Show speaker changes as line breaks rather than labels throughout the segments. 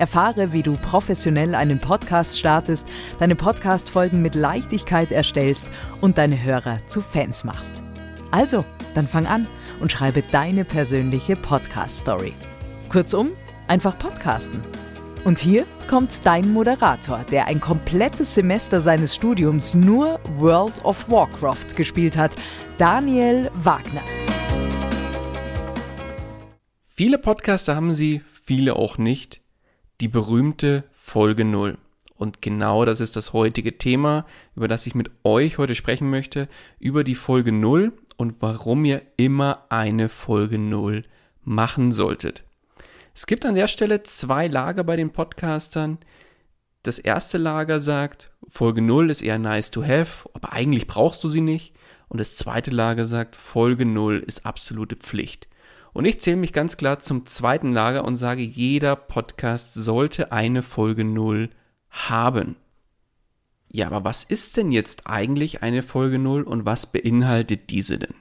Erfahre, wie du professionell einen Podcast startest, deine Podcast-Folgen mit Leichtigkeit erstellst und deine Hörer zu Fans machst. Also, dann fang an und schreibe deine persönliche Podcast-Story. Kurzum, einfach podcasten. Und hier kommt dein Moderator, der ein komplettes Semester seines Studiums nur World of Warcraft gespielt hat, Daniel Wagner.
Viele Podcaster haben sie, viele auch nicht die berühmte Folge 0. Und genau das ist das heutige Thema, über das ich mit euch heute sprechen möchte, über die Folge 0 und warum ihr immer eine Folge 0 machen solltet. Es gibt an der Stelle zwei Lager bei den Podcastern. Das erste Lager sagt, Folge 0 ist eher nice to have, aber eigentlich brauchst du sie nicht. Und das zweite Lager sagt, Folge 0 ist absolute Pflicht. Und ich zähle mich ganz klar zum zweiten Lager und sage, jeder Podcast sollte eine Folge 0 haben. Ja, aber was ist denn jetzt eigentlich eine Folge 0 und was beinhaltet diese denn?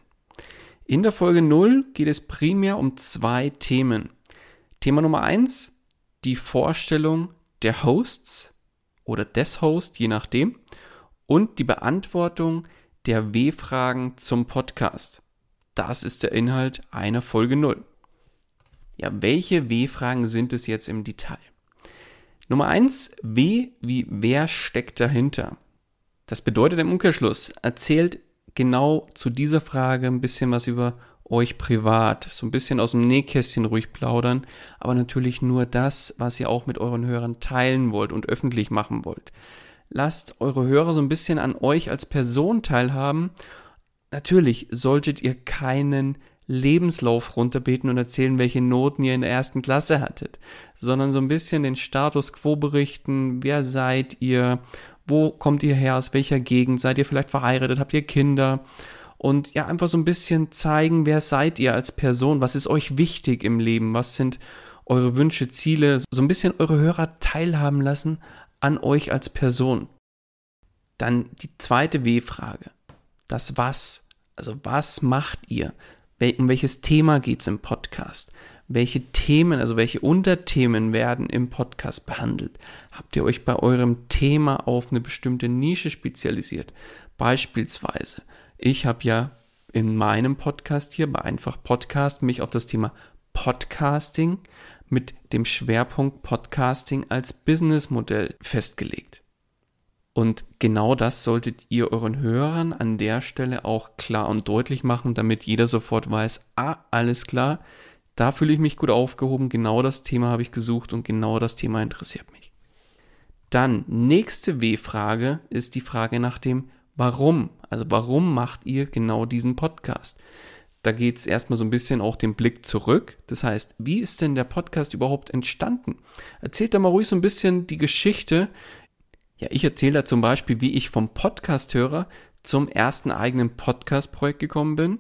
In der Folge 0 geht es primär um zwei Themen. Thema Nummer 1, die Vorstellung der Hosts oder des Hosts, je nachdem, und die Beantwortung der W-Fragen zum Podcast. Das ist der Inhalt einer Folge 0. Ja, welche W-Fragen sind es jetzt im Detail? Nummer 1, W wie wer steckt dahinter? Das bedeutet im Umkehrschluss, erzählt genau zu dieser Frage ein bisschen was über euch privat, so ein bisschen aus dem Nähkästchen ruhig plaudern, aber natürlich nur das, was ihr auch mit euren Hörern teilen wollt und öffentlich machen wollt. Lasst eure Hörer so ein bisschen an euch als Person teilhaben Natürlich solltet ihr keinen Lebenslauf runterbeten und erzählen, welche Noten ihr in der ersten Klasse hattet, sondern so ein bisschen den Status quo berichten, wer seid ihr, wo kommt ihr her, aus welcher Gegend, seid ihr vielleicht verheiratet, habt ihr Kinder? Und ja, einfach so ein bisschen zeigen, wer seid ihr als Person, was ist euch wichtig im Leben, was sind eure Wünsche, Ziele, so ein bisschen eure Hörer teilhaben lassen an euch als Person. Dann die zweite W-Frage das Was. Also was macht ihr? Um welches Thema geht es im Podcast? Welche Themen, also welche Unterthemen werden im Podcast behandelt? Habt ihr euch bei eurem Thema auf eine bestimmte Nische spezialisiert? Beispielsweise, ich habe ja in meinem Podcast hier bei Einfach Podcast mich auf das Thema Podcasting mit dem Schwerpunkt Podcasting als Businessmodell festgelegt. Und genau das solltet ihr euren Hörern an der Stelle auch klar und deutlich machen, damit jeder sofort weiß, ah, alles klar, da fühle ich mich gut aufgehoben, genau das Thema habe ich gesucht und genau das Thema interessiert mich. Dann, nächste W-Frage ist die Frage nach dem Warum. Also warum macht ihr genau diesen Podcast? Da geht es erstmal so ein bisschen auch den Blick zurück. Das heißt, wie ist denn der Podcast überhaupt entstanden? Erzählt da mal ruhig so ein bisschen die Geschichte, ja, ich erzähle da zum Beispiel, wie ich vom Podcast-Hörer zum ersten eigenen Podcast-Projekt gekommen bin.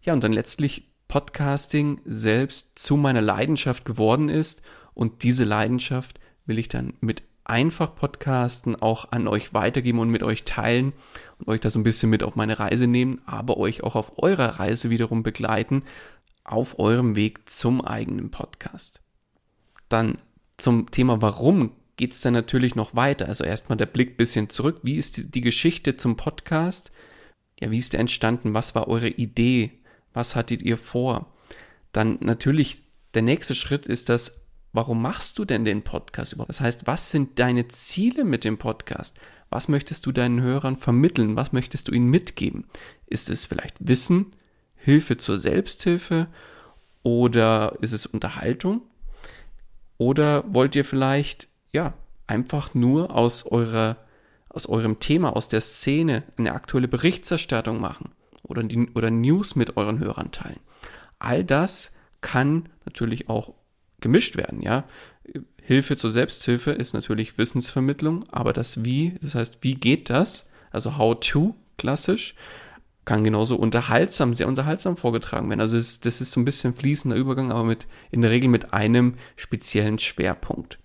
Ja, und dann letztlich Podcasting selbst zu meiner Leidenschaft geworden ist. Und diese Leidenschaft will ich dann mit einfach Podcasten auch an euch weitergeben und mit euch teilen und euch da so ein bisschen mit auf meine Reise nehmen, aber euch auch auf eurer Reise wiederum begleiten, auf eurem Weg zum eigenen Podcast. Dann zum Thema Warum geht es dann natürlich noch weiter. Also erstmal der Blick bisschen zurück. Wie ist die, Geschichte zum Podcast? Ja, wie ist der entstanden? Was war eure Idee? Was hattet ihr vor? Dann natürlich der nächste Schritt ist das, warum machst du denn den Podcast überhaupt? Das heißt, was sind deine Ziele mit dem Podcast? Was möchtest du deinen Hörern vermitteln? Was möchtest du ihnen mitgeben? Ist es vielleicht Wissen, Hilfe zur Selbsthilfe oder ist es Unterhaltung? Oder wollt ihr vielleicht, ja, einfach nur aus eurer, aus eurem Thema, aus der Szene eine aktuelle Berichterstattung machen oder, die, oder News mit euren Hörern teilen? All das kann natürlich auch gemischt werden, ja. Hilfe zur Selbsthilfe ist natürlich Wissensvermittlung, aber das Wie, das heißt, wie geht das? Also How to, klassisch, kann genauso unterhaltsam, sehr unterhaltsam vorgetragen werden. Also das, ist so ein bisschen fließender Übergang, aber mit, in der Regel mit einem speziellen Schwerpunkt.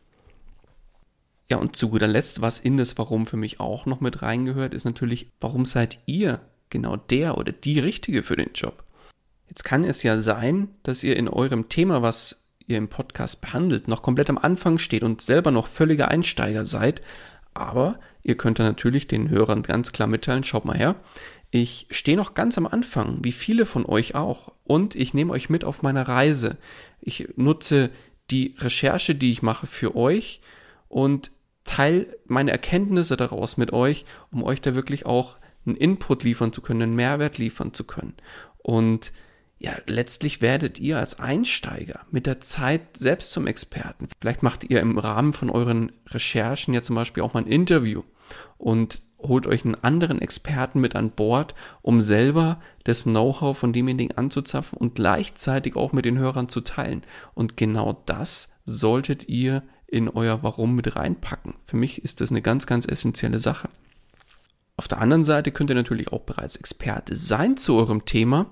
Ja, und zu guter Letzt, was in das Warum für mich auch noch mit reingehört, ist natürlich, warum seid ihr genau der oder die Richtige für den Job? Jetzt kann es ja sein, dass ihr in eurem Thema, was ihr im Podcast behandelt, noch komplett am Anfang steht und selber noch völliger Einsteiger seid. Aber ihr könnt dann natürlich den Hörern ganz klar mitteilen, schaut mal her, ich stehe noch ganz am Anfang, wie viele von euch auch, und ich nehme euch mit auf meine Reise. Ich nutze die Recherche, die ich mache für euch und teile meine Erkenntnisse daraus mit euch, um euch da wirklich auch einen Input liefern zu können, einen Mehrwert liefern zu können. Und ja, letztlich werdet ihr als Einsteiger mit der Zeit selbst zum Experten. Vielleicht macht ihr im Rahmen von euren Recherchen ja zum Beispiel auch mal ein Interview und holt euch einen anderen Experten mit an Bord, um selber das Know-how von demjenigen anzuzapfen und gleichzeitig auch mit den Hörern zu teilen. Und genau das solltet ihr in euer Warum mit reinpacken. Für mich ist das eine ganz, ganz essentielle Sache. Auf der anderen Seite könnt ihr natürlich auch bereits Experte sein zu eurem Thema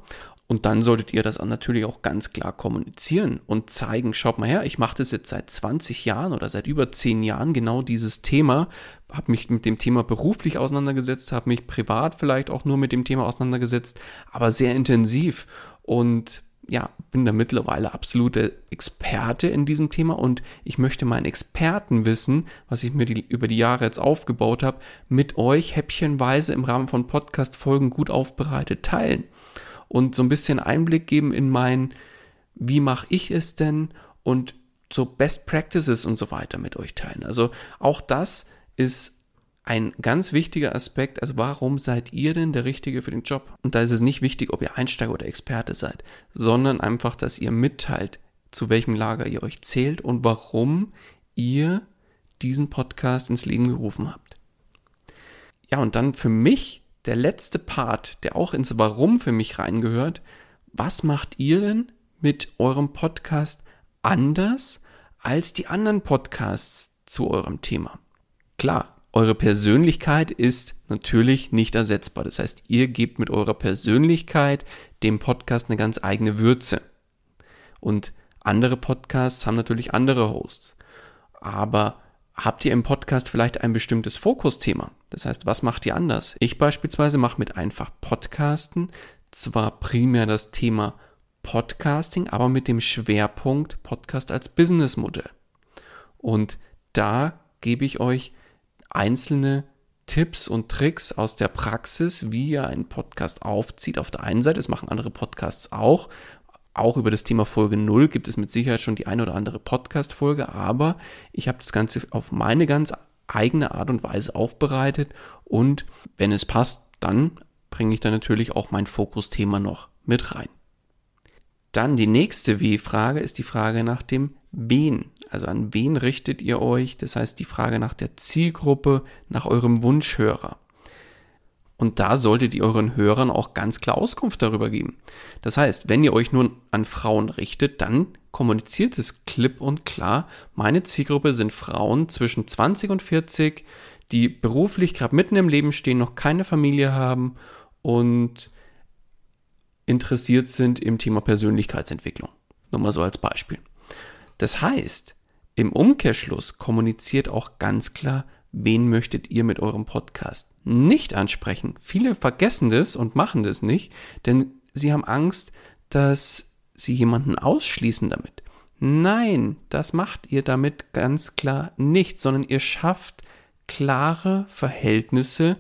und dann solltet ihr das natürlich auch ganz klar kommunizieren und zeigen, schaut mal her, ich mache das jetzt seit 20 Jahren oder seit über 10 Jahren genau dieses Thema, habe mich mit dem Thema beruflich auseinandergesetzt, habe mich privat vielleicht auch nur mit dem Thema auseinandergesetzt, aber sehr intensiv und ja, bin da mittlerweile absolute Experte in diesem Thema und ich möchte mein Expertenwissen, was ich mir die, über die Jahre jetzt aufgebaut habe, mit euch häppchenweise im Rahmen von Podcast-Folgen gut aufbereitet teilen und so ein bisschen Einblick geben in mein, wie mache ich es denn und so Best Practices und so weiter mit euch teilen. Also auch das ist ein ganz wichtiger Aspekt. Also warum seid ihr denn der Richtige für den Job? Und da ist es nicht wichtig, ob ihr Einsteiger oder Experte seid, sondern einfach, dass ihr mitteilt, zu welchem Lager ihr euch zählt und warum ihr diesen Podcast ins Leben gerufen habt. Ja, und dann für mich der letzte Part, der auch ins Warum für mich reingehört, was macht ihr denn mit eurem Podcast anders als die anderen Podcasts zu eurem Thema? Klar, eure Persönlichkeit ist natürlich nicht ersetzbar. Das heißt, ihr gebt mit eurer Persönlichkeit dem Podcast eine ganz eigene Würze. Und andere Podcasts haben natürlich andere Hosts. Aber habt ihr im Podcast vielleicht ein bestimmtes Fokusthema? Das heißt, was macht ihr anders? Ich beispielsweise mache mit einfach Podcasten zwar primär das Thema Podcasting, aber mit dem Schwerpunkt Podcast als Businessmodell. Und da gebe ich euch einzelne Tipps und Tricks aus der Praxis, wie ihr einen Podcast aufzieht. Auf der einen Seite, das machen andere Podcasts auch, auch über das Thema Folge 0 gibt es mit Sicherheit schon die eine oder andere Podcast-Folge, aber ich habe das Ganze auf meine ganz eigene Art und Weise aufbereitet und wenn es passt, dann bringe ich da natürlich auch mein Fokusthema noch mit rein. Dann die nächste W-Frage ist die Frage nach dem Wen. Also an wen richtet ihr euch? Das heißt die Frage nach der Zielgruppe, nach eurem Wunschhörer. Und da solltet ihr euren Hörern auch ganz klar Auskunft darüber geben. Das heißt, wenn ihr euch nur an Frauen richtet, dann kommuniziert es klipp und klar, meine Zielgruppe sind Frauen zwischen 20 und 40, die beruflich gerade mitten im Leben stehen, noch keine Familie haben und interessiert sind im Thema Persönlichkeitsentwicklung. Nur mal so als Beispiel. Das heißt, im Umkehrschluss kommuniziert auch ganz klar, wen möchtet ihr mit eurem Podcast nicht ansprechen. Viele vergessen das und machen das nicht, denn sie haben Angst, dass sie jemanden ausschließen damit. Nein, das macht ihr damit ganz klar nicht, sondern ihr schafft klare Verhältnisse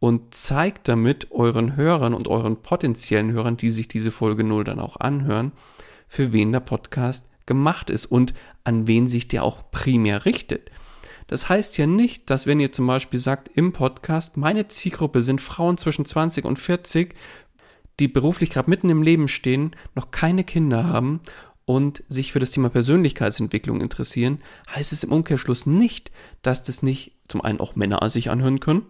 und zeigt damit euren Hörern und euren potenziellen Hörern, die sich diese Folge 0 dann auch anhören, für wen der Podcast gemacht ist und an wen sich der auch primär richtet. Das heißt ja nicht, dass wenn ihr zum Beispiel sagt im Podcast, meine Zielgruppe sind Frauen zwischen 20 und 40, die beruflich gerade mitten im Leben stehen, noch keine Kinder haben und sich für das Thema Persönlichkeitsentwicklung interessieren, heißt es im Umkehrschluss nicht, dass das nicht zum einen auch Männer sich anhören können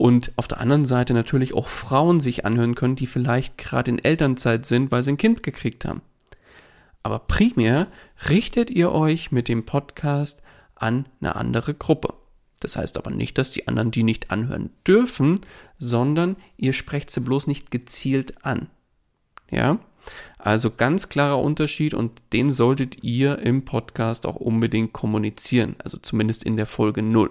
und auf der anderen Seite natürlich auch Frauen sich anhören können, die vielleicht gerade in Elternzeit sind, weil sie ein Kind gekriegt haben. Aber primär richtet ihr euch mit dem Podcast an eine andere Gruppe. Das heißt aber nicht, dass die anderen die nicht anhören dürfen, sondern ihr sprecht sie bloß nicht gezielt an. Ja? Also ganz klarer Unterschied und den solltet ihr im Podcast auch unbedingt kommunizieren. Also zumindest in der Folge 0.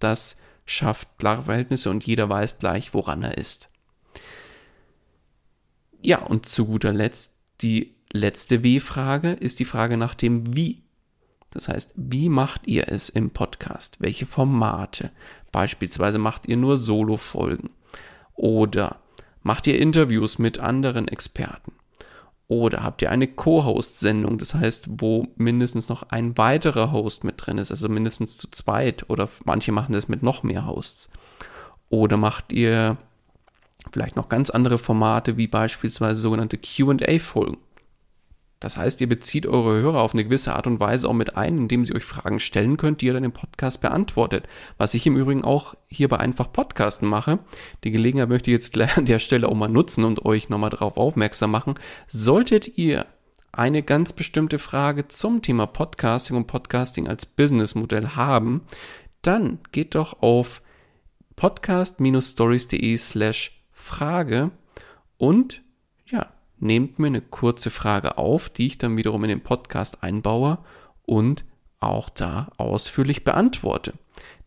Das schafft klare Verhältnisse und jeder weiß gleich, woran er ist. Ja, und zu guter Letzt die letzte W-Frage ist die Frage nach dem Wie. Das heißt, wie macht ihr es im Podcast? Welche Formate? Beispielsweise macht ihr nur Solo-Folgen oder macht ihr Interviews mit anderen Experten? Oder habt ihr eine Co-Host-Sendung, das heißt, wo mindestens noch ein weiterer Host mit drin ist, also mindestens zu zweit, oder manche machen das mit noch mehr Hosts. Oder macht ihr vielleicht noch ganz andere Formate, wie beispielsweise sogenannte QA-Folgen. Das heißt, ihr bezieht eure Hörer auf eine gewisse Art und Weise auch mit ein, indem sie euch Fragen stellen könnt, die ihr dann im Podcast beantwortet. Was ich im Übrigen auch hier bei einfach Podcasten mache. Die Gelegenheit möchte ich jetzt an der Stelle auch mal nutzen und euch nochmal darauf aufmerksam machen. Solltet ihr eine ganz bestimmte Frage zum Thema Podcasting und Podcasting als Businessmodell haben, dann geht doch auf podcast-stories.de slash Frage und ja, nehmt mir eine kurze Frage auf, die ich dann wiederum in den Podcast einbaue und auch da ausführlich beantworte.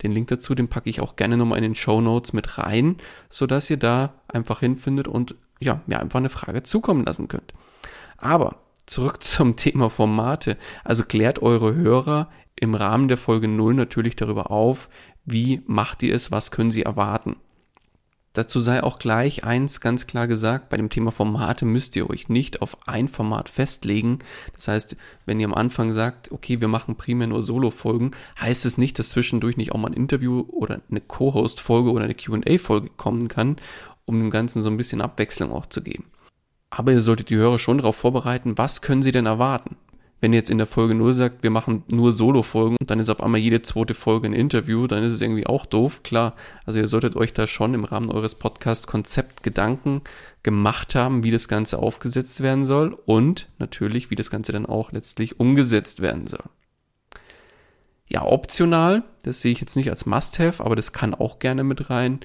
Den Link dazu, den packe ich auch gerne nochmal in den Show Notes mit rein, sodass ihr da einfach hinfindet und ja, mir einfach eine Frage zukommen lassen könnt. Aber zurück zum Thema Formate. Also klärt eure Hörer im Rahmen der Folge 0 natürlich darüber auf, wie macht ihr es, was können sie erwarten. Dazu sei auch gleich eins ganz klar gesagt, bei dem Thema Formate müsst ihr euch nicht auf ein Format festlegen. Das heißt, wenn ihr am Anfang sagt, okay, wir machen primär nur Solo-Folgen, heißt es nicht, dass zwischendurch nicht auch mal ein Interview oder eine Co-Host-Folge oder eine QA-Folge kommen kann, um dem Ganzen so ein bisschen Abwechslung auch zu geben. Aber ihr solltet die Hörer schon darauf vorbereiten, was können sie denn erwarten? Wenn ihr jetzt in der Folge 0 sagt, wir machen nur Solo-Folgen und dann ist auf einmal jede zweite Folge ein Interview, dann ist es irgendwie auch doof, klar. Also ihr solltet euch da schon im Rahmen eures Podcasts Konzept Gedanken gemacht haben, wie das Ganze aufgesetzt werden soll und natürlich, wie das Ganze dann auch letztlich umgesetzt werden soll. Ja, optional, das sehe ich jetzt nicht als Must-Have, aber das kann auch gerne mit rein.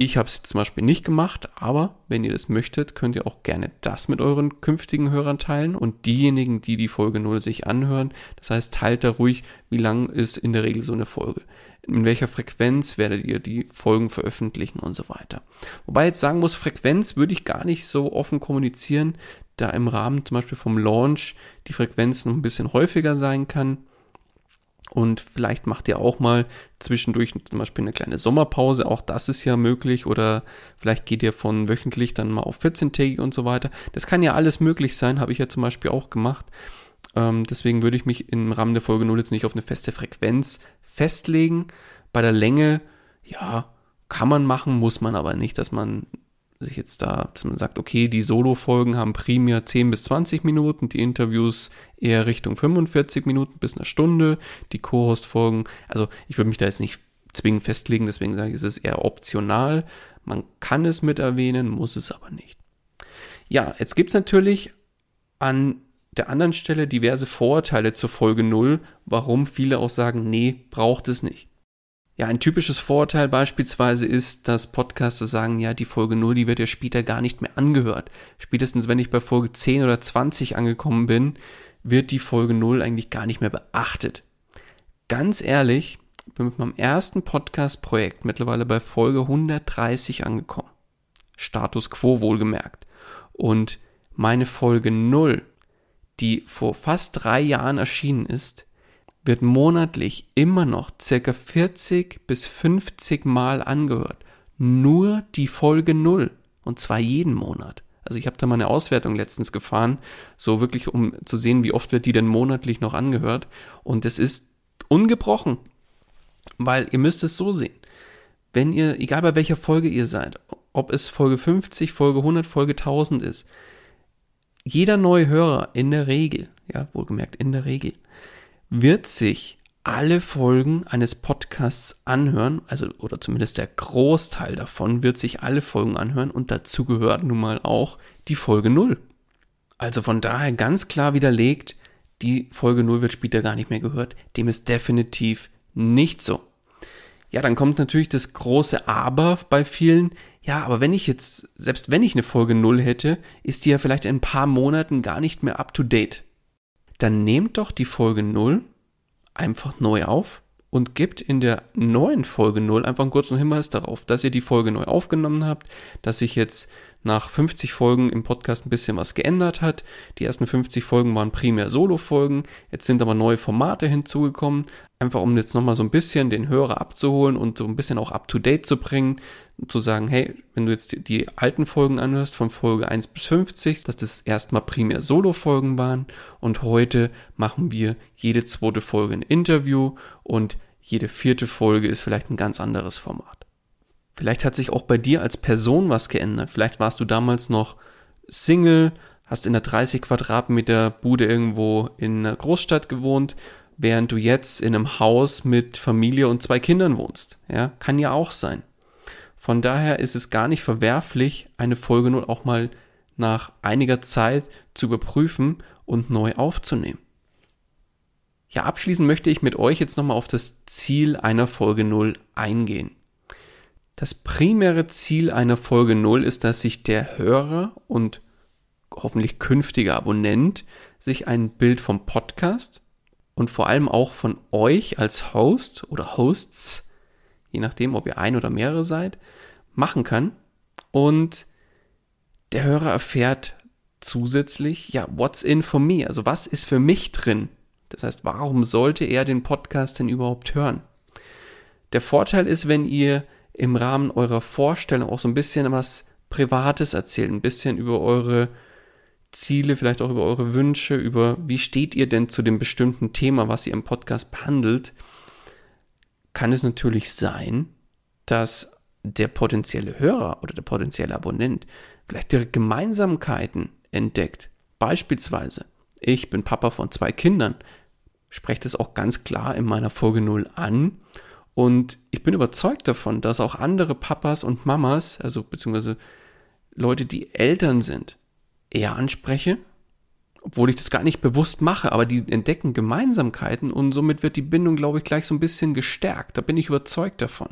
Ich habe es zum Beispiel nicht gemacht, aber wenn ihr das möchtet, könnt ihr auch gerne das mit euren künftigen Hörern teilen und diejenigen, die die Folge 0 sich anhören. Das heißt, teilt da ruhig, wie lang ist in der Regel so eine Folge. In welcher Frequenz werdet ihr die Folgen veröffentlichen und so weiter. Wobei jetzt sagen muss, Frequenz würde ich gar nicht so offen kommunizieren, da im Rahmen zum Beispiel vom Launch die Frequenz noch ein bisschen häufiger sein kann. Und vielleicht macht ihr auch mal zwischendurch zum Beispiel eine kleine Sommerpause, auch das ist ja möglich. Oder vielleicht geht ihr von wöchentlich dann mal auf 14 Tage und so weiter. Das kann ja alles möglich sein, habe ich ja zum Beispiel auch gemacht. Ähm, deswegen würde ich mich im Rahmen der Folge 0 jetzt nicht auf eine feste Frequenz festlegen. Bei der Länge, ja, kann man machen, muss man aber nicht, dass man sich jetzt da, dass man sagt, okay, die Solo-Folgen haben primär 10 bis 20 Minuten, die Interviews eher Richtung 45 Minuten bis eine Stunde, die Co-Host-Folgen, also ich würde mich da jetzt nicht zwingend festlegen, deswegen sage ich, es ist eher optional. Man kann es mit erwähnen, muss es aber nicht. Ja, jetzt gibt's natürlich an der anderen Stelle diverse Vorurteile zur Folge 0, warum viele auch sagen, nee, braucht es nicht. Ja, ein typisches Vorurteil beispielsweise ist, dass Podcaster sagen, ja, die Folge 0, die wird ja später gar nicht mehr angehört. Spätestens wenn ich bei Folge 10 oder 20 angekommen bin, wird die Folge 0 eigentlich gar nicht mehr beachtet. ganz ehrlich, bin mit meinem ersten Podcast-Projekt mittlerweile bei Folge 130 angekommen. Status quo wohlgemerkt. Und meine Folge 0, die vor fast drei Jahren erschienen ist, wird monatlich immer noch circa 40 bis 50 Mal angehört. Nur die Folge 0. Und zwar jeden Monat. Also ich habe da mal eine Auswertung letztens gefahren, so wirklich um zu sehen, wie oft wird die denn monatlich noch angehört. Und es ist ungebrochen. Weil ihr müsst es so sehen. Wenn ihr, egal bei welcher Folge ihr seid, ob es Folge 50, Folge 100, Folge 1000 ist, jeder neue Hörer in der Regel, ja, wohlgemerkt in der Regel, wird sich alle Folgen eines Podcasts anhören, also oder zumindest der Großteil davon wird sich alle Folgen anhören und dazu gehört nun mal auch die Folge 0. Also von daher ganz klar widerlegt, die Folge 0 wird später gar nicht mehr gehört, dem ist definitiv nicht so. Ja, dann kommt natürlich das große Aber bei vielen. Ja, aber wenn ich jetzt, selbst wenn ich eine Folge 0 hätte, ist die ja vielleicht in ein paar Monaten gar nicht mehr up to date. Dann nehmt doch die Folge 0 einfach neu auf und gebt in der neuen Folge 0 einfach einen kurzen Hinweis darauf, dass ihr die Folge neu aufgenommen habt, dass sich jetzt nach 50 Folgen im Podcast ein bisschen was geändert hat. Die ersten 50 Folgen waren primär Solo-Folgen, jetzt sind aber neue Formate hinzugekommen, einfach um jetzt nochmal so ein bisschen den Hörer abzuholen und so ein bisschen auch up-to-date zu bringen, zu sagen, hey, wenn du jetzt die, die, alten Folgen anhörst, von Folge 1 bis 50, dass das erstmal primär Solo-Folgen waren und heute machen wir jede zweite Folge ein Interview und jede vierte Folge ist vielleicht ein ganz anderes Format. Vielleicht hat sich auch bei dir als Person was geändert. Vielleicht warst du damals noch Single, hast in einer 30 Quadratmeter Bude irgendwo in einer Großstadt gewohnt, während du jetzt in einem Haus mit Familie und zwei Kindern wohnst. Ja, kann ja auch sein. Von daher ist es gar nicht verwerflich, eine Folge nun auch mal nach einiger Zeit zu überprüfen und neu aufzunehmen. Ja, abschließend möchte ich mit euch jetzt nochmal auf das Ziel einer Folge 0 eingehen. Das primäre Ziel einer Folge 0 ist, dass sich der Hörer und hoffentlich künftige Abonnent sich ein Bild vom Podcast und vor allem auch von euch als Host oder Hosts, je nachdem, ob ihr ein oder mehrere seid, machen kann. Und der Hörer erfährt zusätzlich, ja, what's in for me? Also was ist für mich drin? Das heißt, warum sollte er den Podcast denn überhaupt hören? Der Vorteil ist, wenn ihr im Rahmen eurer Vorstellung auch so ein bisschen was Privates erzählt, ein bisschen über eure Ziele, vielleicht auch über eure Wünsche, über wie steht ihr denn zu dem bestimmten Thema, was ihr im Podcast behandelt, kann es natürlich sein, dass der potenzielle Hörer oder der potenzielle Abonnent vielleicht direkt Gemeinsamkeiten entdeckt. Beispielsweise, ich bin Papa von zwei Kindern, spreche das auch ganz klar in meiner Folge 0 an und ich bin überzeugt davon, dass auch andere Papas und Mamas, also beziehungsweise Leute, die Eltern sind, eher anspreche, obwohl ich das gar nicht bewusst mache, aber die entdecken Gemeinsamkeiten und somit wird die Bindung, glaube ich, gleich so ein bisschen gestärkt. Da bin ich überzeugt davon.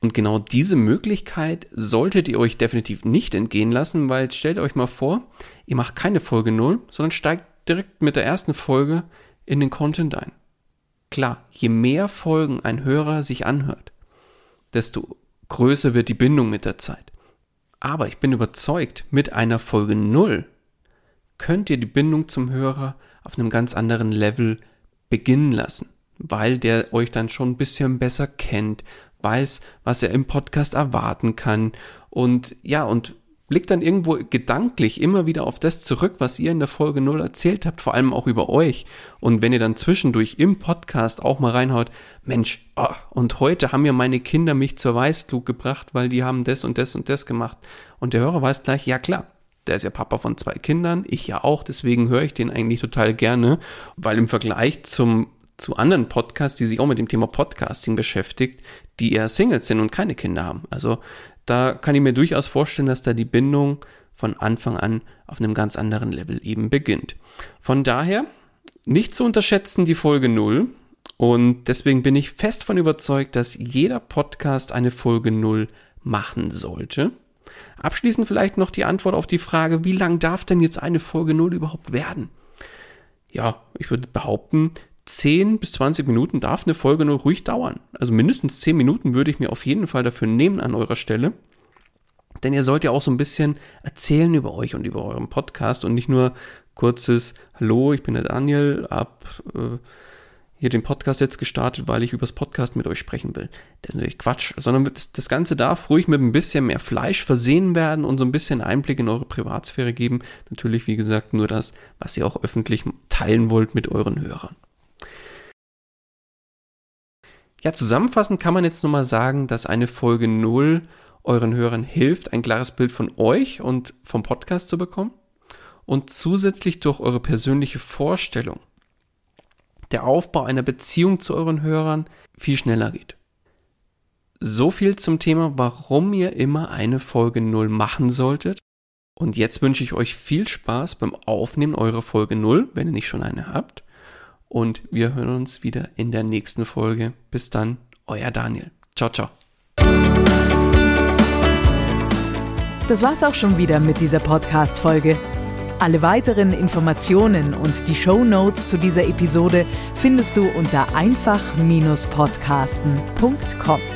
Und genau diese Möglichkeit solltet ihr euch definitiv nicht entgehen lassen, weil stellt euch mal vor, ihr macht keine Folge 0, sondern steigt direkt mit der ersten Folge in den Content ein. Klar, je mehr Folgen ein Hörer sich anhört, desto größer wird die Bindung mit der Zeit. Aber ich bin überzeugt, mit einer Folge 0 könnt ihr die Bindung zum Hörer auf einem ganz anderen Level beginnen lassen, weil der euch dann schon ein bisschen besser kennt, weiß, was er im Podcast erwarten kann und ja, und blickt dann irgendwo gedanklich immer wieder auf das zurück, was ihr in der Folge 0 erzählt habt, vor allem auch über euch. Und wenn ihr dann zwischendurch im Podcast auch mal reinhaut, Mensch, oh, und heute haben ja meine Kinder mich zur Weißglut gebracht, weil die haben das und das und das gemacht. Und der Hörer weiß gleich, ja klar, der ist ja Papa von zwei Kindern, ich ja auch, deswegen höre ich den eigentlich total gerne, weil im Vergleich zum zu anderen Podcasts, die sich auch mit dem Thema Podcasting beschäftigt, die eher Singles sind und keine Kinder haben. Also da kann ich mir durchaus vorstellen, dass da die Bindung von Anfang an auf einem ganz anderen Level eben beginnt. Von daher nicht zu unterschätzen die Folge 0 und deswegen bin ich fest von überzeugt, dass jeder Podcast eine Folge 0 machen sollte. Abschließend vielleicht noch die Antwort auf die Frage, wie lang darf denn jetzt eine Folge 0 überhaupt werden? Ja, ich würde behaupten, 10 bis 20 Minuten darf eine Folge nur ruhig dauern. Also mindestens 10 Minuten würde ich mir auf jeden Fall dafür nehmen an eurer Stelle. Denn ihr sollt ja auch so ein bisschen erzählen über euch und über euren Podcast und nicht nur kurzes Hallo, ich bin der Daniel, ab äh, hier den Podcast jetzt gestartet, weil ich übers Podcast mit euch sprechen will. Das ist natürlich Quatsch, sondern das, das Ganze darf ruhig mit ein bisschen mehr Fleisch versehen werden und so ein bisschen Einblick in eure Privatsphäre geben. Natürlich, wie gesagt, nur das, was ihr auch öffentlich teilen wollt mit euren Hörern. Ja, zusammenfassend kann man jetzt nochmal sagen, dass eine Folge 0 euren Hörern hilft, ein klares Bild von euch und vom Podcast zu bekommen und zusätzlich durch eure persönliche Vorstellung der Aufbau einer Beziehung zu euren Hörern viel schneller geht. So viel zum Thema, warum ihr immer eine Folge 0 machen solltet. Und jetzt wünsche ich euch viel Spaß beim Aufnehmen eurer Folge 0, wenn ihr nicht schon eine habt. Und wir hören uns wieder in der nächsten Folge. Bis dann, euer Daniel. Ciao, ciao.
Das war's auch schon wieder mit dieser Podcast-Folge. Alle weiteren Informationen und die Show Notes zu dieser Episode findest du unter einfach-podcasten.com.